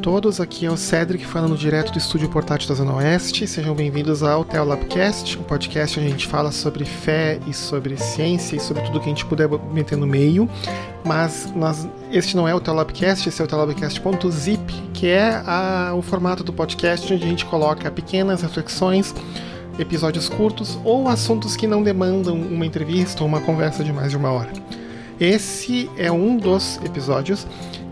todos, aqui é o Cedric falando direto do estúdio portátil da Zona Oeste. Sejam bem-vindos ao Teolabcast, um podcast onde a gente fala sobre fé e sobre ciência e sobre tudo que a gente puder meter no meio. Mas nós, este não é o Teolabcast, esse é o Teolabcast.zip, que é a, o formato do podcast onde a gente coloca pequenas reflexões episódios curtos ou assuntos que não demandam uma entrevista ou uma conversa de mais de uma hora. Esse é um dos episódios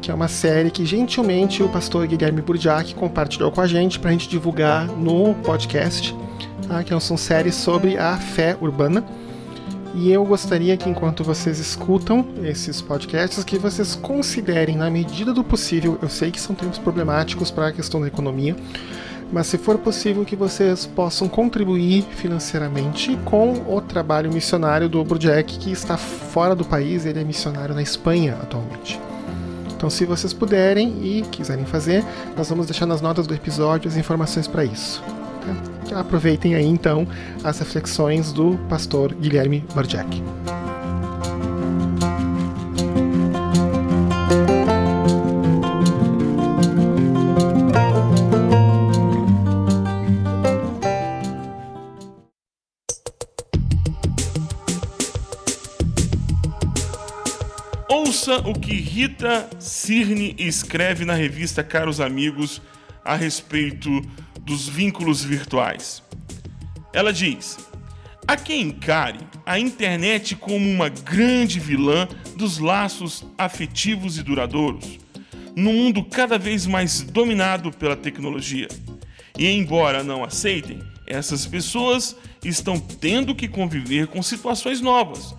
que é uma série que gentilmente o pastor Guilherme Burdiak compartilhou com a gente para a gente divulgar no podcast, tá? que são séries sobre a fé urbana. E eu gostaria que enquanto vocês escutam esses podcasts, que vocês considerem, na medida do possível, eu sei que são tempos problemáticos para a questão da economia, mas se for possível que vocês possam contribuir financeiramente com o trabalho missionário do Burjack, que está fora do país, ele é missionário na Espanha atualmente. Então, se vocês puderem e quiserem fazer, nós vamos deixar nas notas do episódio as informações para isso. Tá? Aproveitem aí então as reflexões do pastor Guilherme Borjak. O que Rita Cirne escreve na revista Caros Amigos a respeito dos vínculos virtuais. Ela diz: Há quem encare a internet como uma grande vilã dos laços afetivos e duradouros, num mundo cada vez mais dominado pela tecnologia. E embora não aceitem, essas pessoas estão tendo que conviver com situações novas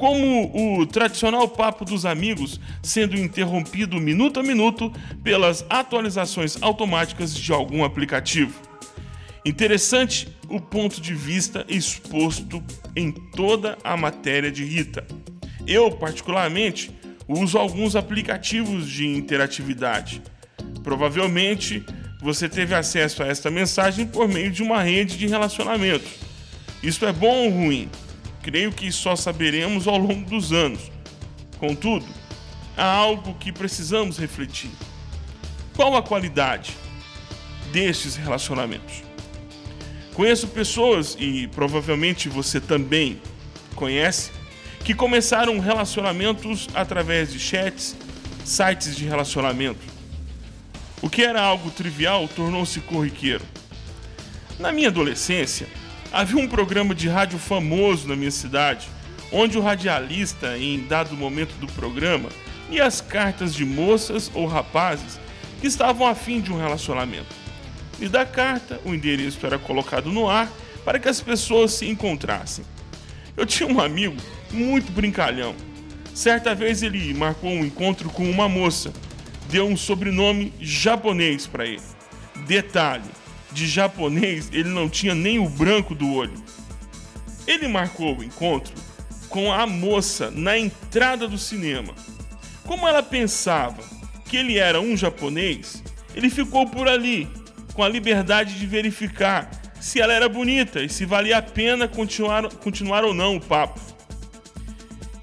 como o tradicional papo dos amigos sendo interrompido minuto a minuto pelas atualizações automáticas de algum aplicativo. Interessante o ponto de vista exposto em toda a matéria de Rita. Eu, particularmente, uso alguns aplicativos de interatividade. Provavelmente você teve acesso a esta mensagem por meio de uma rede de relacionamento. Isso é bom ou ruim? Creio que só saberemos ao longo dos anos. Contudo, há algo que precisamos refletir. Qual a qualidade destes relacionamentos? Conheço pessoas, e provavelmente você também conhece, que começaram relacionamentos através de chats, sites de relacionamento. O que era algo trivial tornou-se corriqueiro. Na minha adolescência, Havia um programa de rádio famoso na minha cidade, onde o radialista, em dado momento do programa, lia as cartas de moças ou rapazes que estavam afim de um relacionamento. E da carta, o endereço era colocado no ar para que as pessoas se encontrassem. Eu tinha um amigo muito brincalhão. Certa vez ele marcou um encontro com uma moça, deu um sobrenome japonês para ele. Detalhe: de japonês, ele não tinha nem o branco do olho. Ele marcou o encontro com a moça na entrada do cinema. Como ela pensava que ele era um japonês, ele ficou por ali, com a liberdade de verificar se ela era bonita e se valia a pena continuar, continuar ou não o papo.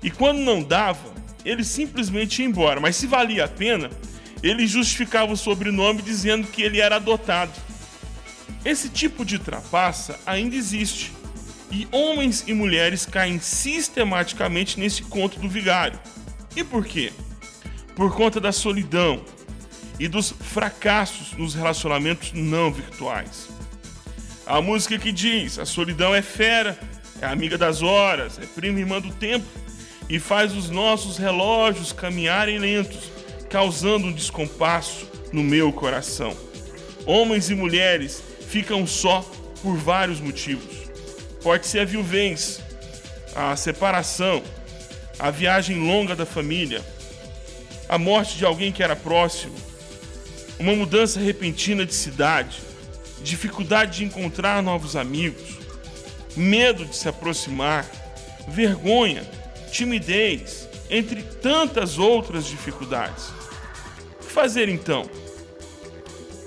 E quando não dava, ele simplesmente ia embora, mas se valia a pena, ele justificava o sobrenome dizendo que ele era adotado. Esse tipo de trapaça ainda existe, e homens e mulheres caem sistematicamente nesse conto do vigário. E por quê? Por conta da solidão e dos fracassos nos relacionamentos não virtuais. A música que diz: a solidão é fera, é amiga das horas, é prima irmã do tempo e faz os nossos relógios caminharem lentos, causando um descompasso no meu coração. Homens e mulheres ficam só por vários motivos. Pode ser a viuvez, a separação, a viagem longa da família, a morte de alguém que era próximo, uma mudança repentina de cidade, dificuldade de encontrar novos amigos, medo de se aproximar, vergonha, timidez, entre tantas outras dificuldades. O que fazer então?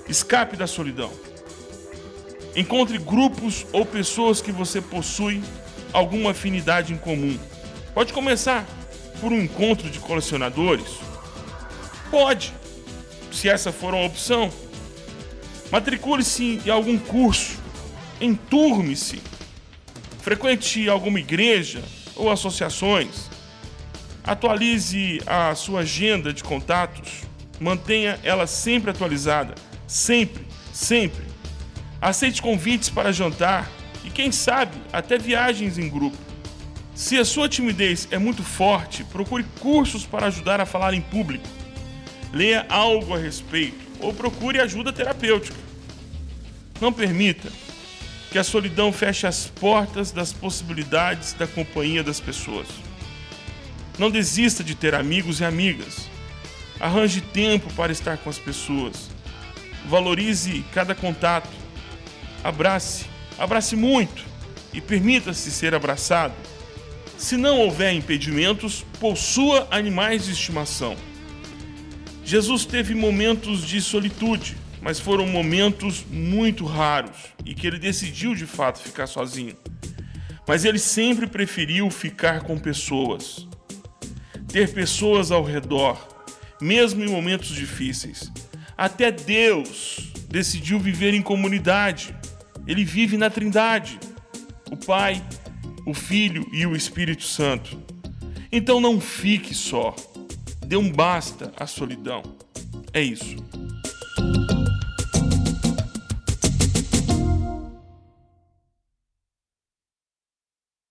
Escape da solidão. Encontre grupos ou pessoas que você possui alguma afinidade em comum. Pode começar por um encontro de colecionadores? Pode, se essa for uma opção. Matricule-se em algum curso, enturme-se, frequente alguma igreja ou associações, atualize a sua agenda de contatos, mantenha ela sempre atualizada, sempre, sempre. Aceite convites para jantar e, quem sabe, até viagens em grupo. Se a sua timidez é muito forte, procure cursos para ajudar a falar em público. Leia algo a respeito ou procure ajuda terapêutica. Não permita que a solidão feche as portas das possibilidades da companhia das pessoas. Não desista de ter amigos e amigas. Arranje tempo para estar com as pessoas. Valorize cada contato. Abrace, abrace muito e permita-se ser abraçado. Se não houver impedimentos, possua animais de estimação. Jesus teve momentos de solitude, mas foram momentos muito raros e que ele decidiu de fato ficar sozinho. Mas ele sempre preferiu ficar com pessoas, ter pessoas ao redor, mesmo em momentos difíceis. Até Deus decidiu viver em comunidade. Ele vive na Trindade: o Pai, o Filho e o Espírito Santo. Então não fique só. Dê um basta à solidão. É isso.